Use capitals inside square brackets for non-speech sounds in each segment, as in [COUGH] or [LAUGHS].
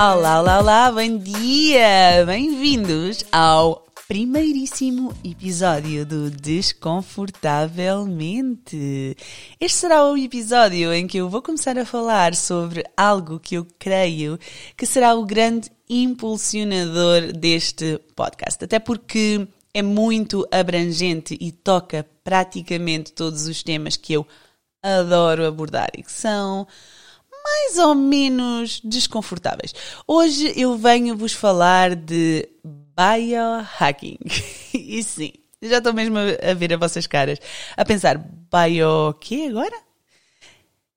Olá, olá, olá, bom dia! Bem-vindos ao primeiríssimo episódio do Desconfortavelmente. Este será o episódio em que eu vou começar a falar sobre algo que eu creio que será o grande impulsionador deste podcast. Até porque é muito abrangente e toca praticamente todos os temas que eu adoro abordar e que são mais ou menos desconfortáveis. Hoje eu venho vos falar de biohacking. [LAUGHS] e sim, já estou mesmo a ver as vossas caras, a pensar, bio quê agora?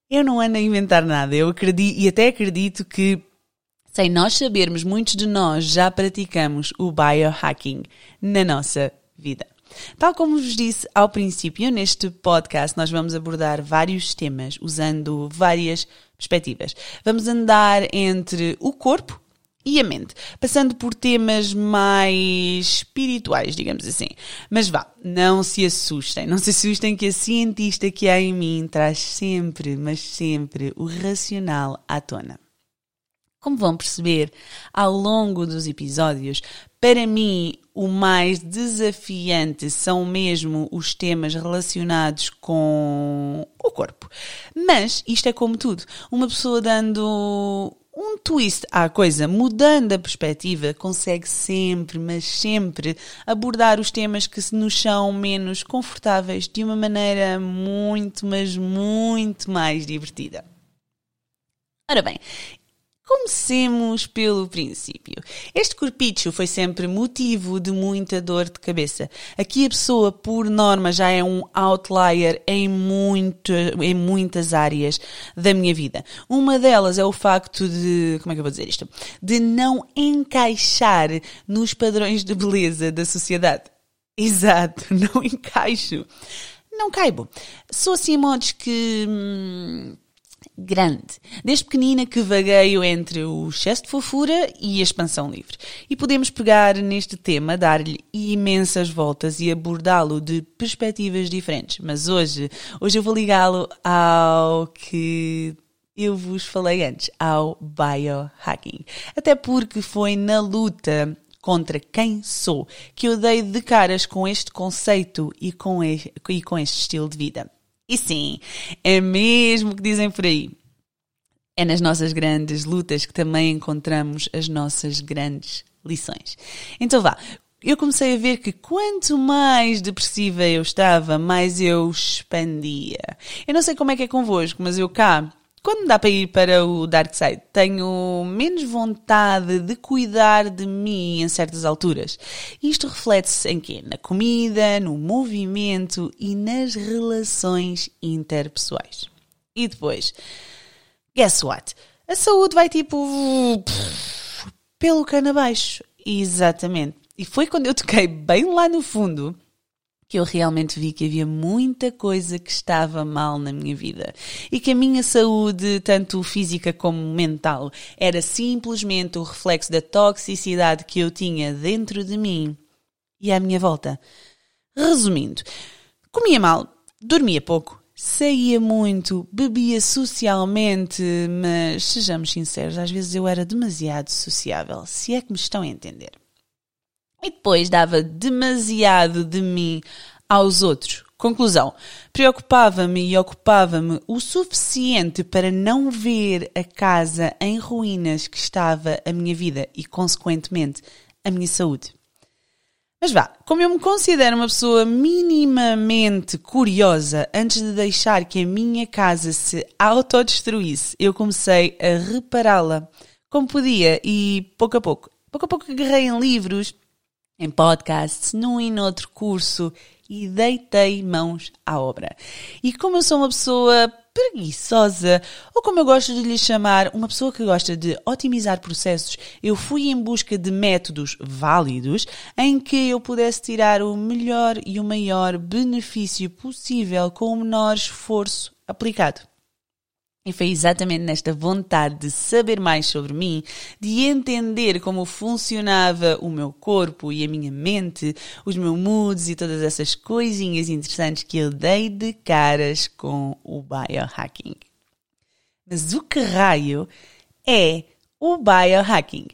Eu não ando a inventar nada, eu acredito e até acredito que sem nós sabermos, muitos de nós já praticamos o biohacking na nossa vida. Tal como vos disse ao princípio, neste podcast nós vamos abordar vários temas usando várias perspectivas. Vamos andar entre o corpo e a mente, passando por temas mais espirituais, digamos assim. Mas vá, não se assustem, não se assustem que a cientista que há em mim traz sempre, mas sempre, o racional à tona. Como vão perceber ao longo dos episódios, para mim o mais desafiante são mesmo os temas relacionados com o corpo. Mas isto é como tudo, uma pessoa dando um twist à coisa, mudando a perspectiva, consegue sempre, mas sempre abordar os temas que nos são menos confortáveis de uma maneira muito, mas muito mais divertida. Ora bem, Comecemos pelo princípio. Este corpicho foi sempre motivo de muita dor de cabeça. Aqui a pessoa, por norma, já é um outlier em, muito, em muitas áreas da minha vida. Uma delas é o facto de, como é que eu vou dizer isto? De não encaixar nos padrões de beleza da sociedade. Exato, [LAUGHS] não encaixo. Não caibo. Sou assim a modos que. Hum, grande. Desde pequenina que vagueio entre o excesso de fofura e a expansão livre. E podemos pegar neste tema, dar-lhe imensas voltas e abordá-lo de perspectivas diferentes. Mas hoje, hoje eu vou ligá-lo ao que eu vos falei antes, ao biohacking. Até porque foi na luta contra quem sou que eu dei de caras com este conceito e com este, e com este estilo de vida. E sim, é mesmo que dizem por aí. É nas nossas grandes lutas que também encontramos as nossas grandes lições. Então vá, eu comecei a ver que quanto mais depressiva eu estava, mais eu expandia. Eu não sei como é que é convosco, mas eu cá, quando dá para ir para o dark side, tenho menos vontade de cuidar de mim em certas alturas. Isto reflete-se em quê? Na comida, no movimento e nas relações interpessoais. E depois, guess what? A saúde vai tipo pelo cano abaixo. Exatamente. E foi quando eu toquei bem lá no fundo que eu realmente vi que havia muita coisa que estava mal na minha vida. E que a minha saúde, tanto física como mental, era simplesmente o reflexo da toxicidade que eu tinha dentro de mim. E à minha volta. Resumindo, comia mal, dormia pouco, saía muito, bebia socialmente, mas sejamos sinceros, às vezes eu era demasiado sociável, se é que me estão a entender e depois dava demasiado de mim aos outros. Conclusão: preocupava-me e ocupava-me o suficiente para não ver a casa em ruínas que estava a minha vida e, consequentemente, a minha saúde. Mas vá, como eu me considero uma pessoa minimamente curiosa, antes de deixar que a minha casa se autodestruísse, eu comecei a repará-la como podia e, pouco a pouco, pouco a pouco agarrei em livros, em podcasts, num e noutro curso e deitei mãos à obra. E como eu sou uma pessoa preguiçosa, ou como eu gosto de lhe chamar, uma pessoa que gosta de otimizar processos, eu fui em busca de métodos válidos em que eu pudesse tirar o melhor e o maior benefício possível com o menor esforço aplicado. E foi exatamente nesta vontade de saber mais sobre mim, de entender como funcionava o meu corpo e a minha mente, os meus moods e todas essas coisinhas interessantes que eu dei de caras com o biohacking. Mas o que raio é o biohacking.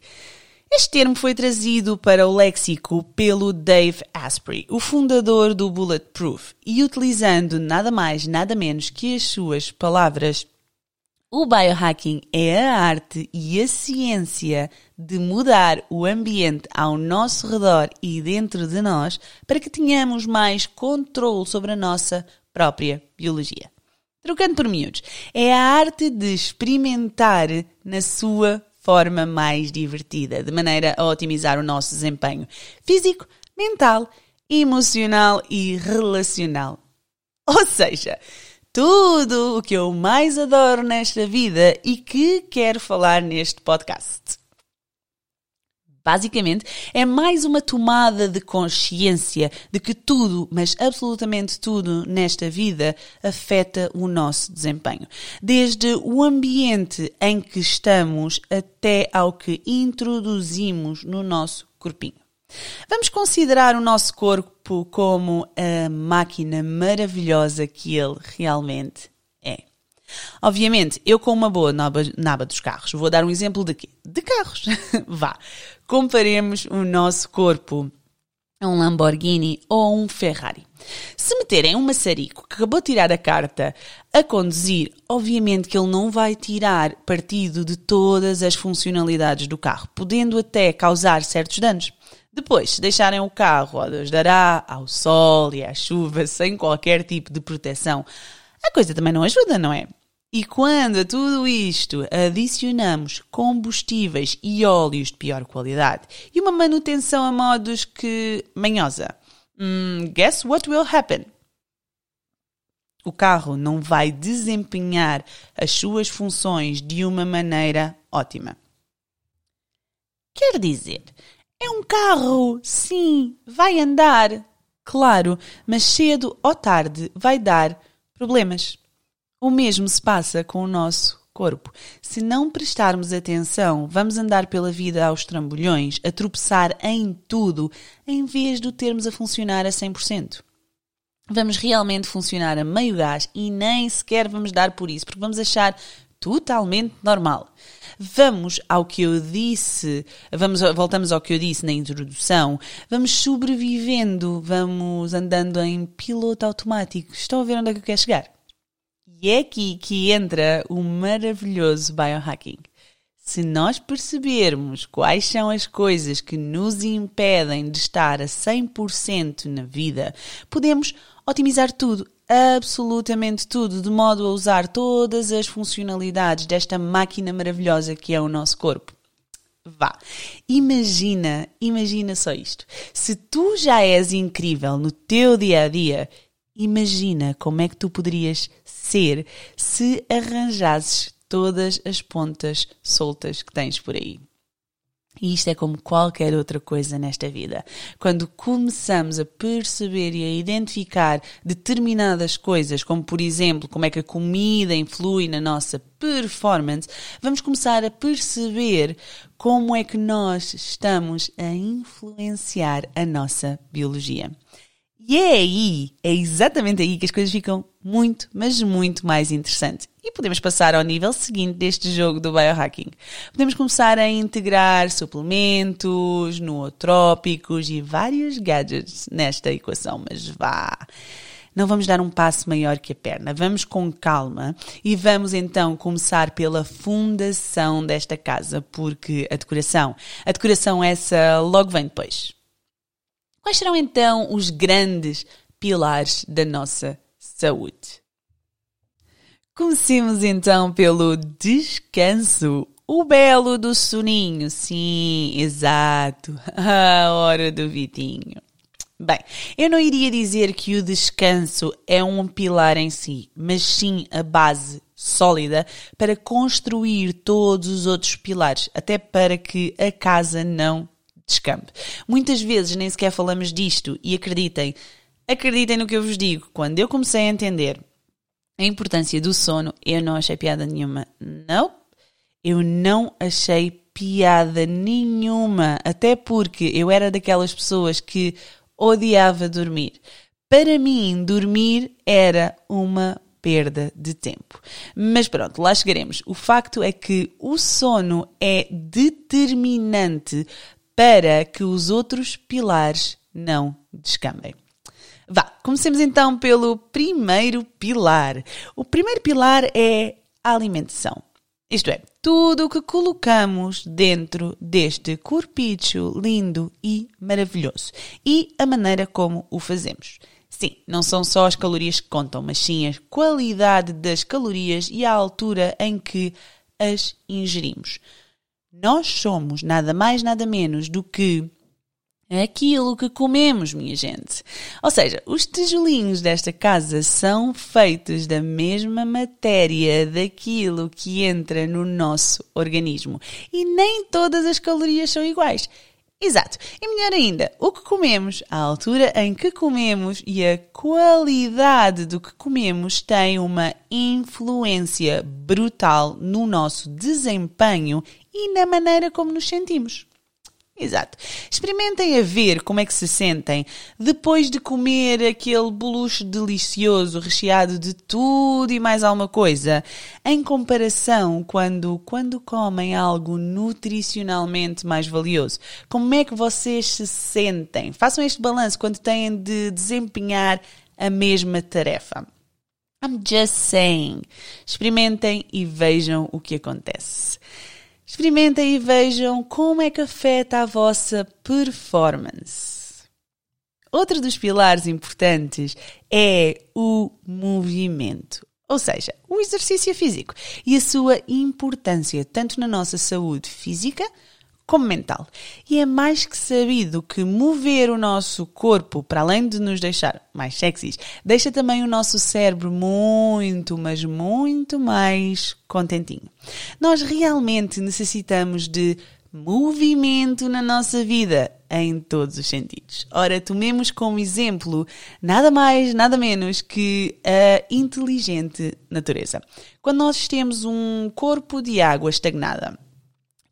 Este termo foi trazido para o léxico pelo Dave Asprey, o fundador do Bulletproof, e utilizando nada mais, nada menos que as suas palavras. O biohacking é a arte e a ciência de mudar o ambiente ao nosso redor e dentro de nós para que tenhamos mais controle sobre a nossa própria biologia. Trocando por miúdos, é a arte de experimentar na sua forma mais divertida, de maneira a otimizar o nosso desempenho físico, mental, emocional e relacional. Ou seja, tudo o que eu mais adoro nesta vida e que quero falar neste podcast. Basicamente, é mais uma tomada de consciência de que tudo, mas absolutamente tudo nesta vida afeta o nosso desempenho. Desde o ambiente em que estamos até ao que introduzimos no nosso corpinho. Vamos considerar o nosso corpo como a máquina maravilhosa que ele realmente Obviamente, eu com uma boa naba, naba dos carros, vou dar um exemplo de quê? De carros. [LAUGHS] Vá, comparemos o nosso corpo a um Lamborghini ou um Ferrari. Se meterem um maçarico que acabou de tirar a carta a conduzir, obviamente que ele não vai tirar partido de todas as funcionalidades do carro, podendo até causar certos danos. Depois, se deixarem o carro, ó Deus dará, ao sol e à chuva, sem qualquer tipo de proteção, a coisa também não ajuda, não é? E quando a tudo isto adicionamos combustíveis e óleos de pior qualidade e uma manutenção a modos que manhosa, hum, guess what will happen? O carro não vai desempenhar as suas funções de uma maneira ótima. Quer dizer, é um carro, sim, vai andar, claro, mas cedo ou tarde vai dar problemas. O mesmo se passa com o nosso corpo. Se não prestarmos atenção, vamos andar pela vida aos trambolhões, a tropeçar em tudo, em vez de o termos a funcionar a 100%. Vamos realmente funcionar a meio gás e nem sequer vamos dar por isso, porque vamos achar totalmente normal. Vamos ao que eu disse, vamos, voltamos ao que eu disse na introdução, vamos sobrevivendo, vamos andando em piloto automático. Estão a ver onde é que eu quero chegar? E é aqui que entra o maravilhoso biohacking. Se nós percebermos quais são as coisas que nos impedem de estar a 100% na vida, podemos otimizar tudo, absolutamente tudo, de modo a usar todas as funcionalidades desta máquina maravilhosa que é o nosso corpo. Vá, imagina, imagina só isto. Se tu já és incrível no teu dia a dia, imagina como é que tu poderias ser se arranjasses todas as pontas soltas que tens por aí. E isto é como qualquer outra coisa nesta vida. Quando começamos a perceber e a identificar determinadas coisas, como por exemplo, como é que a comida influi na nossa performance, vamos começar a perceber como é que nós estamos a influenciar a nossa biologia. E é aí, é exatamente aí que as coisas ficam muito, mas muito mais interessantes. E podemos passar ao nível seguinte deste jogo do biohacking. Podemos começar a integrar suplementos, nootrópicos e vários gadgets nesta equação, mas vá não vamos dar um passo maior que a perna. Vamos com calma e vamos então começar pela fundação desta casa, porque a decoração, a decoração essa logo vem depois. Quais serão então os grandes pilares da nossa saúde? Comecemos então pelo descanso. O belo do soninho, sim, exato. [LAUGHS] A hora do Vitinho. Bem, eu não iria dizer que o descanso é um pilar em si, mas sim a base sólida para construir todos os outros pilares, até para que a casa não descampe. Muitas vezes nem sequer falamos disto e acreditem, acreditem no que eu vos digo. Quando eu comecei a entender a importância do sono, eu não achei piada nenhuma. Não, eu não achei piada nenhuma. Até porque eu era daquelas pessoas que odiava dormir. Para mim, dormir era uma perda de tempo. Mas pronto, lá chegaremos. O facto é que o sono é determinante para que os outros pilares não descambem. Vá, comecemos então pelo primeiro pilar. O primeiro pilar é a alimentação. Isto é, tudo o que colocamos dentro deste corpicho lindo e maravilhoso e a maneira como o fazemos. Sim, não são só as calorias que contam, mas sim a qualidade das calorias e a altura em que as ingerimos. Nós somos nada mais, nada menos do que aquilo que comemos, minha gente. Ou seja, os tijolinhos desta casa são feitos da mesma matéria daquilo que entra no nosso organismo. E nem todas as calorias são iguais. Exato. E melhor ainda, o que comemos, a altura em que comemos e a qualidade do que comemos tem uma influência brutal no nosso desempenho e na maneira como nos sentimos. Exato. Experimentem a ver como é que se sentem depois de comer aquele bolucho delicioso recheado de tudo e mais alguma coisa, em comparação quando quando comem algo nutricionalmente mais valioso. Como é que vocês se sentem? Façam este balanço quando têm de desempenhar a mesma tarefa. I'm just saying. Experimentem e vejam o que acontece. Experimentem e vejam como é que afeta a vossa performance. Outro dos pilares importantes é o movimento, ou seja, o exercício físico e a sua importância tanto na nossa saúde física como mental. E é mais que sabido que mover o nosso corpo, para além de nos deixar mais sexys, deixa também o nosso cérebro muito, mas muito mais contentinho. Nós realmente necessitamos de movimento na nossa vida em todos os sentidos. Ora, tomemos como exemplo nada mais, nada menos que a inteligente natureza. Quando nós temos um corpo de água estagnada,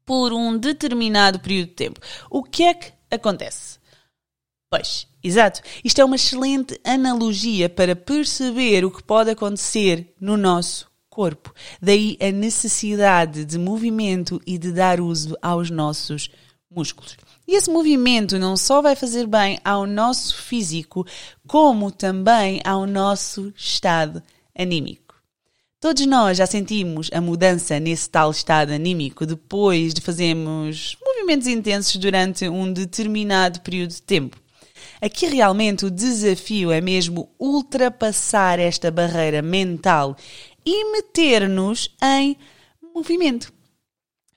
por um determinado período de tempo. O que é que acontece? Pois, exato. Isto é uma excelente analogia para perceber o que pode acontecer no nosso corpo. Daí a necessidade de movimento e de dar uso aos nossos músculos. E esse movimento não só vai fazer bem ao nosso físico, como também ao nosso estado anímico. Todos nós já sentimos a mudança nesse tal estado anímico depois de fazermos movimentos intensos durante um determinado período de tempo. Aqui realmente o desafio é mesmo ultrapassar esta barreira mental e meter-nos em movimento.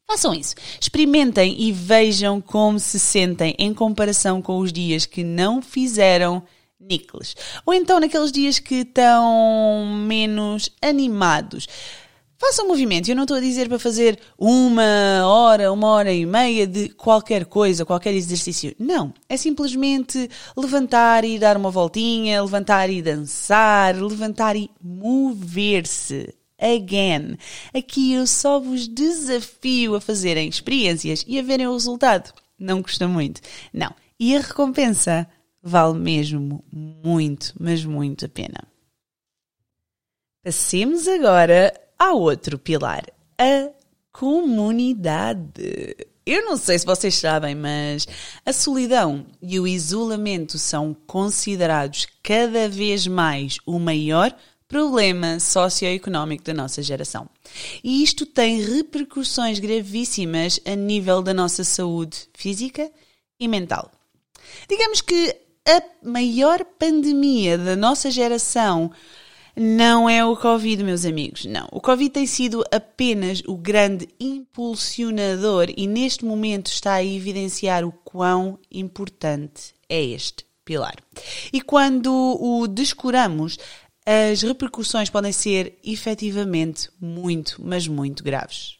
Façam isso. Experimentem e vejam como se sentem em comparação com os dias que não fizeram níqueles. Ou então naqueles dias que estão menos animados. Faça um movimento. Eu não estou a dizer para fazer uma hora, uma hora e meia de qualquer coisa, qualquer exercício. Não. É simplesmente levantar e dar uma voltinha, levantar e dançar, levantar e mover-se. Again. Aqui eu só vos desafio a fazerem experiências e a verem o resultado. Não custa muito. Não. E a recompensa vale mesmo muito, mas muito a pena. Passemos agora ao outro pilar, a comunidade. Eu não sei se vocês sabem, mas a solidão e o isolamento são considerados cada vez mais o maior problema socioeconómico da nossa geração. E isto tem repercussões gravíssimas a nível da nossa saúde física e mental. Digamos que a maior pandemia da nossa geração não é o Covid, meus amigos. Não. O Covid tem sido apenas o grande impulsionador e neste momento está a evidenciar o quão importante é este pilar. E quando o descuramos, as repercussões podem ser efetivamente muito, mas muito graves.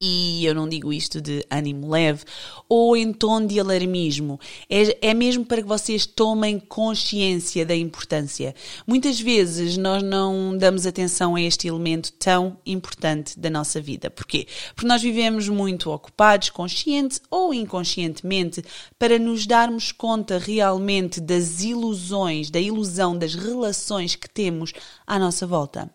E eu não digo isto de ânimo leve ou em tom de alarmismo, é, é mesmo para que vocês tomem consciência da importância. Muitas vezes nós não damos atenção a este elemento tão importante da nossa vida. Porquê? Porque nós vivemos muito ocupados, consciente ou inconscientemente, para nos darmos conta realmente das ilusões, da ilusão das relações que temos à nossa volta.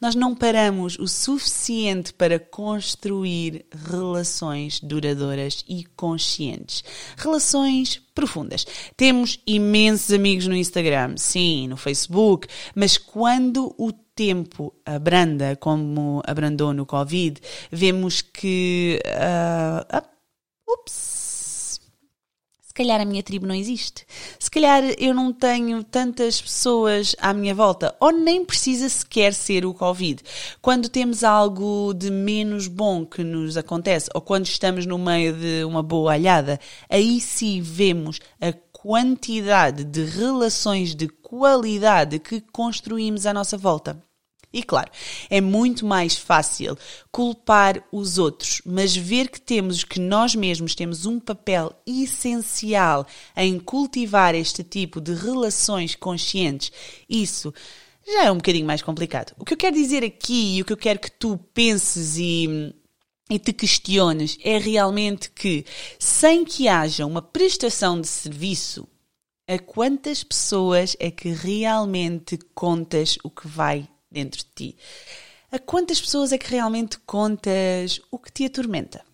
Nós não paramos o suficiente para construir relações duradouras e conscientes. Relações profundas. Temos imensos amigos no Instagram, sim, no Facebook, mas quando o tempo abranda, como abrandou no Covid, vemos que. Uh, ups! Se calhar a minha tribo não existe. Se calhar eu não tenho tantas pessoas à minha volta, ou nem precisa sequer ser o Covid. Quando temos algo de menos bom que nos acontece, ou quando estamos no meio de uma boa alhada, aí sim vemos a quantidade de relações de qualidade que construímos à nossa volta. E claro, é muito mais fácil culpar os outros, mas ver que temos que nós mesmos temos um papel essencial em cultivar este tipo de relações conscientes, isso já é um bocadinho mais complicado. O que eu quero dizer aqui e o que eu quero que tu penses e e te questiones é realmente que, sem que haja uma prestação de serviço, a quantas pessoas é que realmente contas o que vai dentro de ti. A quantas pessoas é que realmente contas o que te atormenta?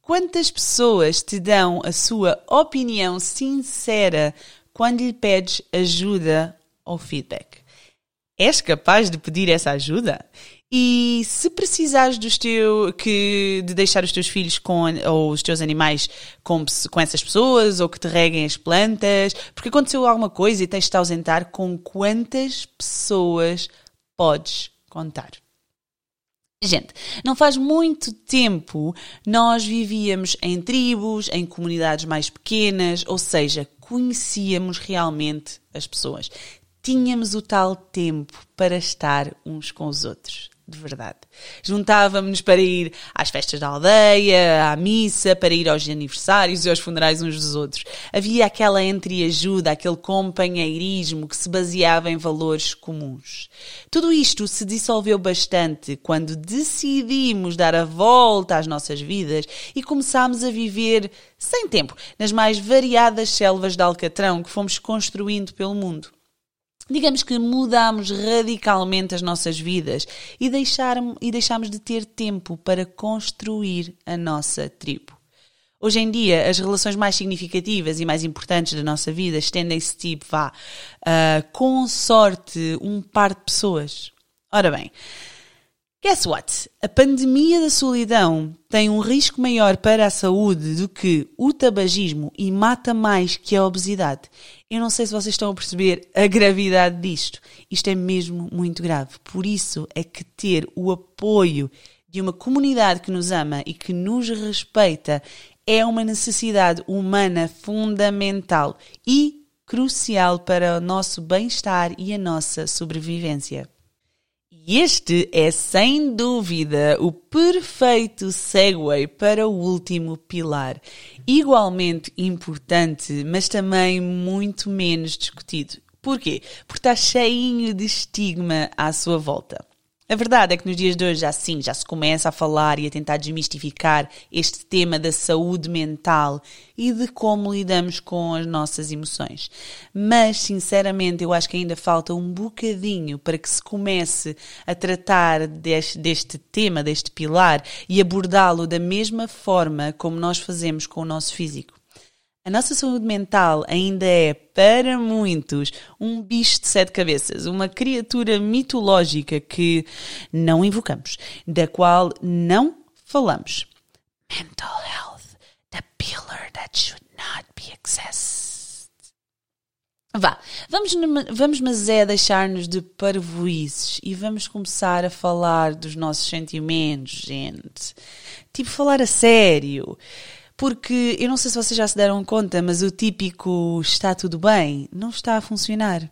Quantas pessoas te dão a sua opinião sincera quando lhe pedes ajuda ou feedback? És capaz de pedir essa ajuda? E se precisares dos teu, que, de deixar os teus filhos com, ou os teus animais com, com essas pessoas, ou que te reguem as plantas, porque aconteceu alguma coisa e tens de te ausentar, com quantas pessoas podes contar. Gente, não faz muito tempo nós vivíamos em tribos, em comunidades mais pequenas, ou seja, conhecíamos realmente as pessoas. Tínhamos o tal tempo para estar uns com os outros de verdade. Juntávamos-nos para ir às festas da aldeia, à missa, para ir aos aniversários e aos funerais uns dos outros. Havia aquela entreajuda, aquele companheirismo que se baseava em valores comuns. Tudo isto se dissolveu bastante quando decidimos dar a volta às nossas vidas e começámos a viver sem tempo nas mais variadas selvas de Alcatrão que fomos construindo pelo mundo digamos que mudamos radicalmente as nossas vidas e, deixar, e deixamos de ter tempo para construir a nossa tribo. Hoje em dia, as relações mais significativas e mais importantes da nossa vida estendem-se tipo, vá, uh, com sorte, um par de pessoas. Ora bem, Guess what? A pandemia da solidão tem um risco maior para a saúde do que o tabagismo e mata mais que a obesidade. Eu não sei se vocês estão a perceber a gravidade disto. Isto é mesmo muito grave. Por isso é que ter o apoio de uma comunidade que nos ama e que nos respeita é uma necessidade humana fundamental e crucial para o nosso bem-estar e a nossa sobrevivência. Este é sem dúvida o perfeito segue para o último pilar, igualmente importante, mas também muito menos discutido. Porquê? Porque está cheinho de estigma à sua volta. A verdade é que nos dias de hoje já sim, já se começa a falar e a tentar desmistificar este tema da saúde mental e de como lidamos com as nossas emoções. Mas, sinceramente, eu acho que ainda falta um bocadinho para que se comece a tratar deste, deste tema, deste pilar e abordá-lo da mesma forma como nós fazemos com o nosso físico. A nossa saúde mental ainda é, para muitos, um bicho de sete cabeças, uma criatura mitológica que não invocamos, da qual não falamos. Mental health, the pillar that should not be accessed. Vá, vamos, vamos mas é deixar-nos de parvoices e vamos começar a falar dos nossos sentimentos, gente. Tipo, falar a sério. Porque eu não sei se vocês já se deram conta, mas o típico está tudo bem não está a funcionar.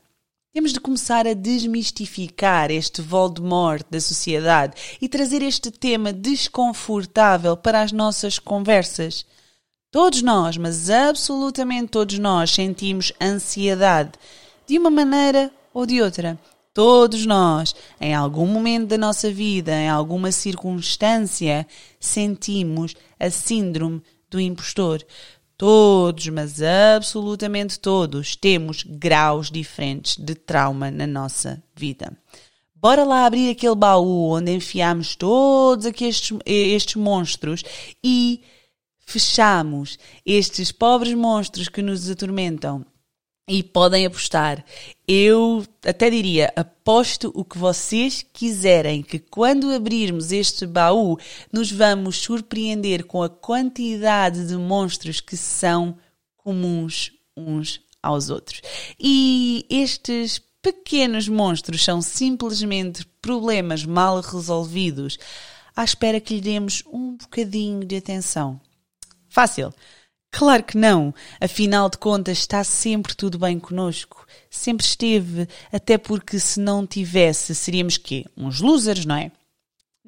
Temos de começar a desmistificar este Voldemort da sociedade e trazer este tema desconfortável para as nossas conversas. Todos nós, mas absolutamente todos nós, sentimos ansiedade, de uma maneira ou de outra. Todos nós, em algum momento da nossa vida, em alguma circunstância, sentimos a síndrome do impostor. Todos, mas absolutamente todos, temos graus diferentes de trauma na nossa vida. Bora lá abrir aquele baú onde enfiamos todos estes, estes monstros e fechamos estes pobres monstros que nos atormentam e podem apostar. Eu até diria, aposto o que vocês quiserem, que quando abrirmos este baú, nos vamos surpreender com a quantidade de monstros que são comuns uns aos outros. E estes pequenos monstros são simplesmente problemas mal resolvidos, à espera que lhe demos um bocadinho de atenção. Fácil. Claro que não. Afinal de contas, está sempre tudo bem conosco. Sempre esteve. Até porque se não tivesse, seríamos quê? Uns losers, não é?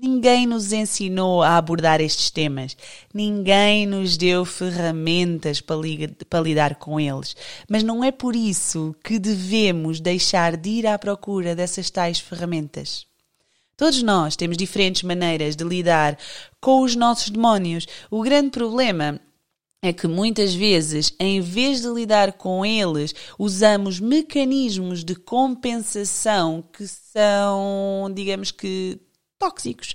Ninguém nos ensinou a abordar estes temas. Ninguém nos deu ferramentas para, li para, lidar com eles. Mas não é por isso que devemos deixar de ir à procura dessas tais ferramentas. Todos nós temos diferentes maneiras de lidar com os nossos demónios. O grande problema é que muitas vezes, em vez de lidar com eles, usamos mecanismos de compensação que são, digamos que, tóxicos.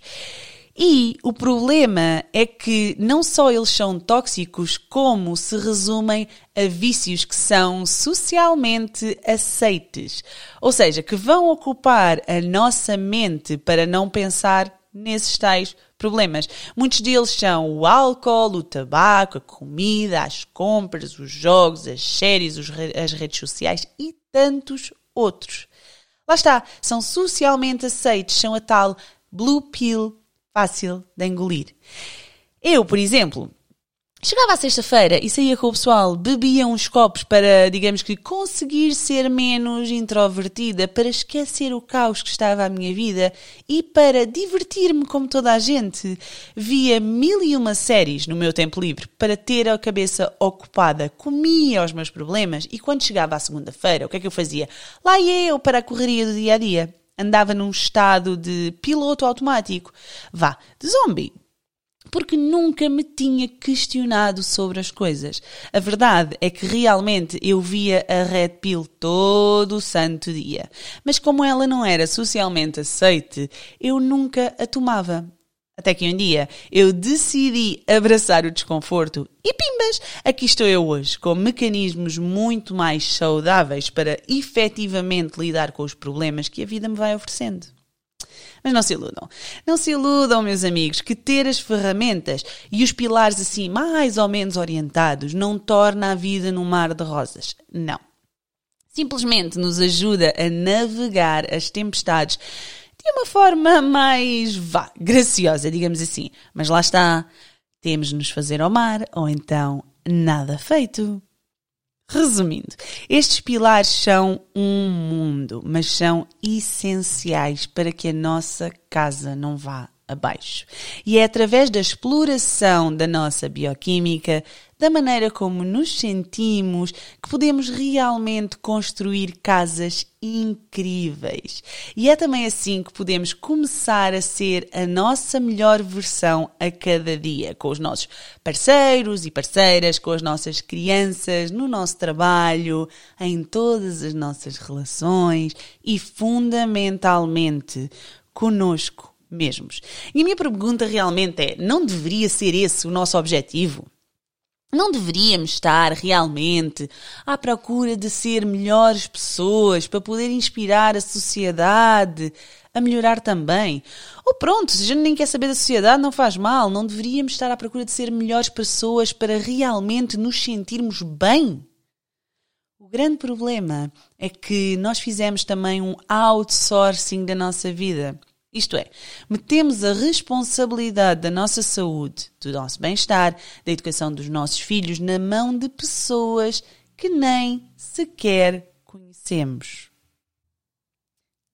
E o problema é que não só eles são tóxicos, como se resumem a vícios que são socialmente aceites. Ou seja, que vão ocupar a nossa mente para não pensar nesses tais problemas. Muitos deles são o álcool, o tabaco, a comida, as compras, os jogos, as séries, as redes sociais e tantos outros. Lá está, são socialmente aceitos, são a tal blue pill fácil de engolir. Eu, por exemplo, Chegava à sexta-feira e saía com o pessoal, bebia uns copos para, digamos que, conseguir ser menos introvertida, para esquecer o caos que estava à minha vida e para divertir-me como toda a gente. Via mil e uma séries no meu tempo livre para ter a cabeça ocupada, comia os meus problemas e quando chegava à segunda-feira, o que é que eu fazia? Lá ia eu para a correria do dia a dia. Andava num estado de piloto automático. Vá, de zombie porque nunca me tinha questionado sobre as coisas. A verdade é que realmente eu via a Red Pill todo o santo dia. Mas como ela não era socialmente aceite, eu nunca a tomava. Até que um dia eu decidi abraçar o desconforto e pimbas, aqui estou eu hoje, com mecanismos muito mais saudáveis para efetivamente lidar com os problemas que a vida me vai oferecendo. Mas não se iludam. Não se iludam, meus amigos, que ter as ferramentas e os pilares assim mais ou menos orientados não torna a vida num mar de rosas. Não. Simplesmente nos ajuda a navegar as tempestades de uma forma mais, vá, graciosa, digamos assim. Mas lá está. Temos de nos fazer ao mar ou então nada feito. Resumindo, estes pilares são um mundo, mas são essenciais para que a nossa casa não vá abaixo. E é através da exploração da nossa bioquímica, da maneira como nos sentimos, que podemos realmente construir casas incríveis. E é também assim que podemos começar a ser a nossa melhor versão a cada dia, com os nossos parceiros e parceiras, com as nossas crianças, no nosso trabalho, em todas as nossas relações e, fundamentalmente, conosco mesmos. E a minha pergunta realmente é: não deveria ser esse o nosso objetivo? Não deveríamos estar realmente à procura de ser melhores pessoas para poder inspirar a sociedade a melhorar também? Ou pronto, se a gente nem quer saber da sociedade, não faz mal. Não deveríamos estar à procura de ser melhores pessoas para realmente nos sentirmos bem? O grande problema é que nós fizemos também um outsourcing da nossa vida. Isto é, metemos a responsabilidade da nossa saúde, do nosso bem-estar, da educação dos nossos filhos na mão de pessoas que nem sequer conhecemos.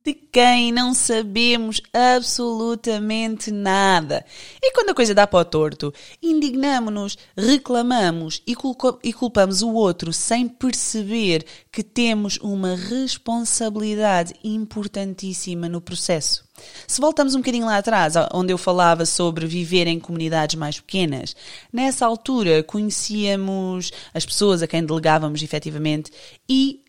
De quem não sabemos absolutamente nada. E quando a coisa dá para o torto, indignamos-nos, reclamamos e, culpamos o outro sem perceber que temos uma responsabilidade importantíssima no processo. Se voltamos um bocadinho lá atrás, onde eu falava sobre viver em comunidades mais pequenas, nessa altura conhecíamos as pessoas a quem delegávamos efetivamente e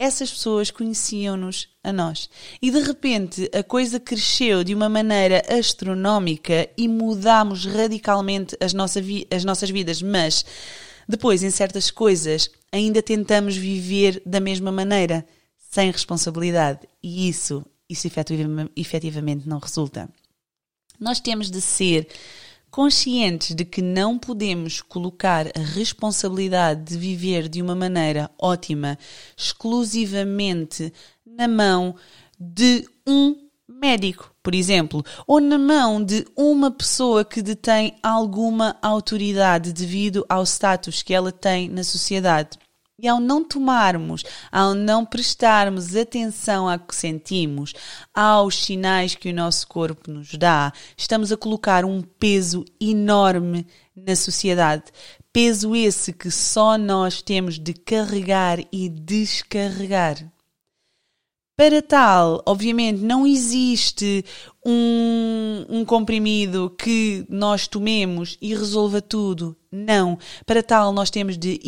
essas pessoas conheciam-nos a nós. E de repente a coisa cresceu de uma maneira astronómica e mudámos radicalmente as, nossa as nossas vidas, mas depois, em certas coisas, ainda tentamos viver da mesma maneira, sem responsabilidade. E isso, isso efetivamente não resulta. Nós temos de ser conscientes de que não podemos colocar a responsabilidade de viver de uma maneira ótima exclusivamente na mão de um médico, por exemplo, ou na mão de uma pessoa que detém alguma autoridade devido ao status que ela tem na sociedade. E ao não tomarmos, ao não prestarmos atenção ao que sentimos, aos sinais que o nosso corpo nos dá, estamos a colocar um peso enorme na sociedade. Peso esse que só nós temos de carregar e descarregar. Para tal, obviamente, não existe um, um comprimido que nós tomemos e resolva tudo. Não. Para tal, nós temos de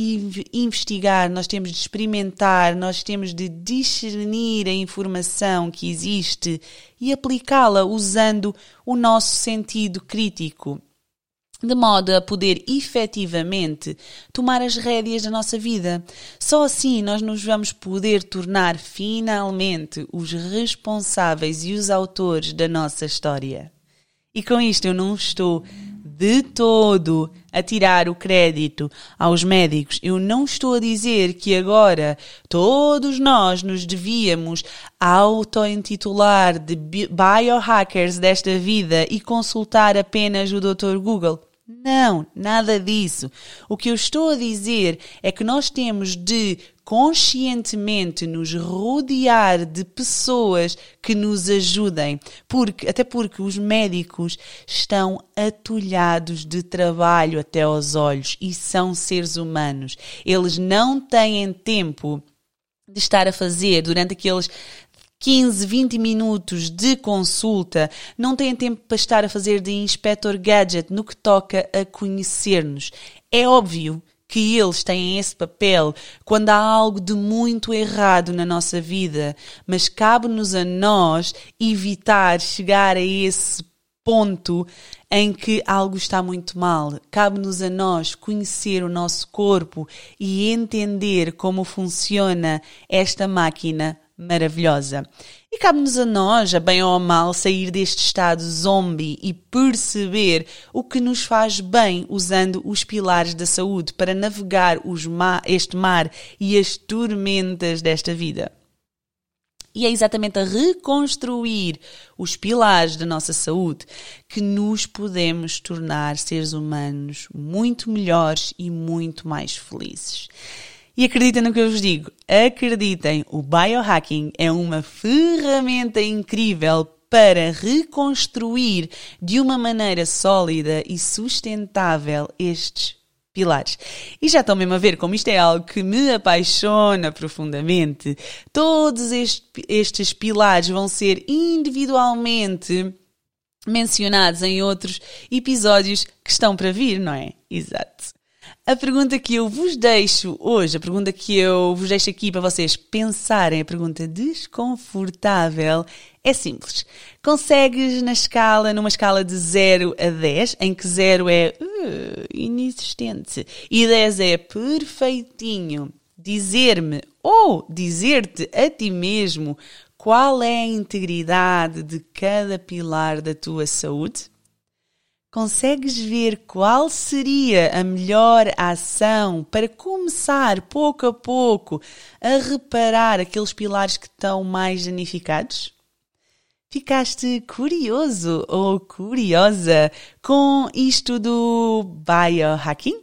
investigar, nós temos de experimentar, nós temos de discernir a informação que existe e aplicá-la usando o nosso sentido crítico de modo a poder efetivamente tomar as rédeas da nossa vida. Só assim nós nos vamos poder tornar finalmente os responsáveis e os autores da nossa história. E com isto eu não estou de todo a tirar o crédito aos médicos. Eu não estou a dizer que agora todos nós nos devíamos auto-intitular de biohackers desta vida e consultar apenas o Dr. Google. Não, nada disso. O que eu estou a dizer é que nós temos de conscientemente nos rodear de pessoas que nos ajudem, porque até porque os médicos estão atulhados de trabalho até aos olhos e são seres humanos. Eles não têm tempo de estar a fazer durante aqueles 15, 20 minutos de consulta, não têm tempo para estar a fazer de inspector gadget no que toca a conhecer-nos. É óbvio que eles têm esse papel quando há algo de muito errado na nossa vida, mas cabe-nos a nós evitar chegar a esse ponto em que algo está muito mal. Cabe-nos a nós conhecer o nosso corpo e entender como funciona esta máquina maravilhosa. E cabe-nos a nós, a bem ou a mal, sair deste estado zombie e perceber o que nos faz bem usando os pilares da saúde para navegar ma este mar e as tormentas desta vida. E é exatamente a reconstruir os pilares da nossa saúde que nos podemos tornar seres humanos muito melhores e muito mais felizes. E acreditem no que eu vos digo, acreditem, o biohacking é uma ferramenta incrível para reconstruir de uma maneira sólida e sustentável estes pilares. E já estão mesmo a ver como isto é algo que me apaixona profundamente. Todos estes pilares vão ser individualmente mencionados em outros episódios que estão para vir, não é? Exato. A pergunta que eu vos deixo hoje, a pergunta que eu vos deixo aqui para vocês pensarem, a pergunta desconfortável, é simples. Consegues na escala, numa escala de 0 a 10, em que 0 é uh, inexistente e 10 é perfeitinho, dizer-me ou dizer-te a ti mesmo qual é a integridade de cada pilar da tua saúde? Consegues ver qual seria a melhor ação para começar pouco a pouco a reparar aqueles pilares que estão mais danificados? Ficaste curioso ou curiosa com isto do biohacking?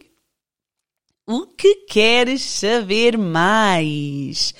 O que queres saber mais?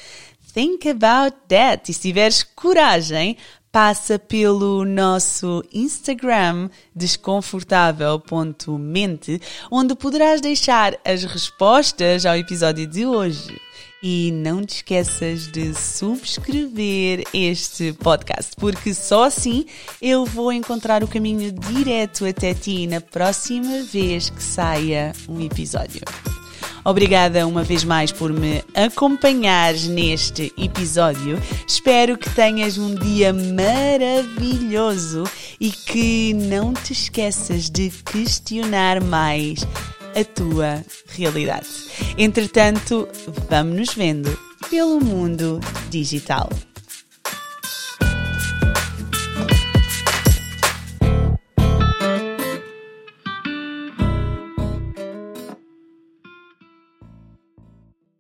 think about that. E se tiveres coragem, passa pelo nosso Instagram desconfortável.mente, onde poderás deixar as respostas ao episódio de hoje. E não te esqueças de subscrever este podcast, porque só assim eu vou encontrar o caminho direto até ti na próxima vez que saia um episódio. Obrigada uma vez mais por me acompanhares neste episódio. Espero que tenhas um dia maravilhoso e que não te esqueças de questionar mais a tua realidade. Entretanto, vamos nos vendo pelo mundo digital.